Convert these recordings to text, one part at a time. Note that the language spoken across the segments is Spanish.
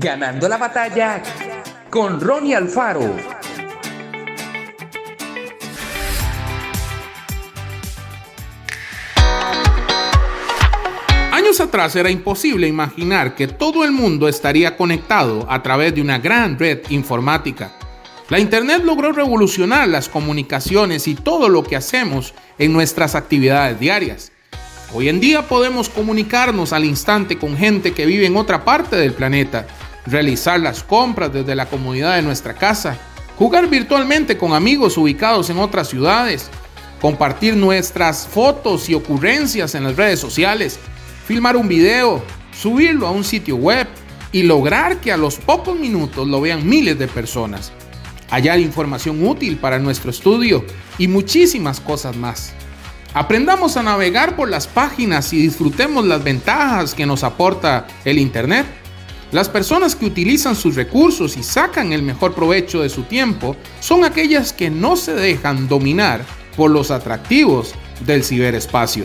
Ganando la batalla con Ronnie Alfaro. Años atrás era imposible imaginar que todo el mundo estaría conectado a través de una gran red informática. La Internet logró revolucionar las comunicaciones y todo lo que hacemos en nuestras actividades diarias. Hoy en día podemos comunicarnos al instante con gente que vive en otra parte del planeta, realizar las compras desde la comodidad de nuestra casa, jugar virtualmente con amigos ubicados en otras ciudades, compartir nuestras fotos y ocurrencias en las redes sociales, filmar un video, subirlo a un sitio web y lograr que a los pocos minutos lo vean miles de personas hallar información útil para nuestro estudio y muchísimas cosas más. Aprendamos a navegar por las páginas y disfrutemos las ventajas que nos aporta el Internet. Las personas que utilizan sus recursos y sacan el mejor provecho de su tiempo son aquellas que no se dejan dominar por los atractivos del ciberespacio.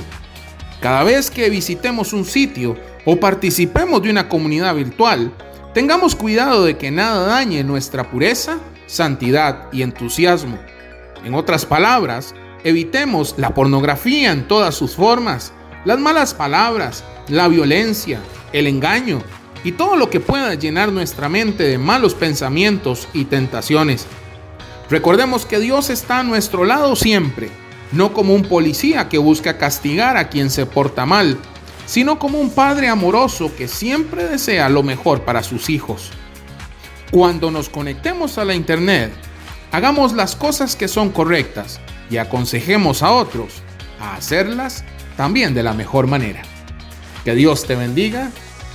Cada vez que visitemos un sitio o participemos de una comunidad virtual, tengamos cuidado de que nada dañe nuestra pureza santidad y entusiasmo. En otras palabras, evitemos la pornografía en todas sus formas, las malas palabras, la violencia, el engaño y todo lo que pueda llenar nuestra mente de malos pensamientos y tentaciones. Recordemos que Dios está a nuestro lado siempre, no como un policía que busca castigar a quien se porta mal, sino como un padre amoroso que siempre desea lo mejor para sus hijos. Cuando nos conectemos a la Internet, hagamos las cosas que son correctas y aconsejemos a otros a hacerlas también de la mejor manera. Que Dios te bendiga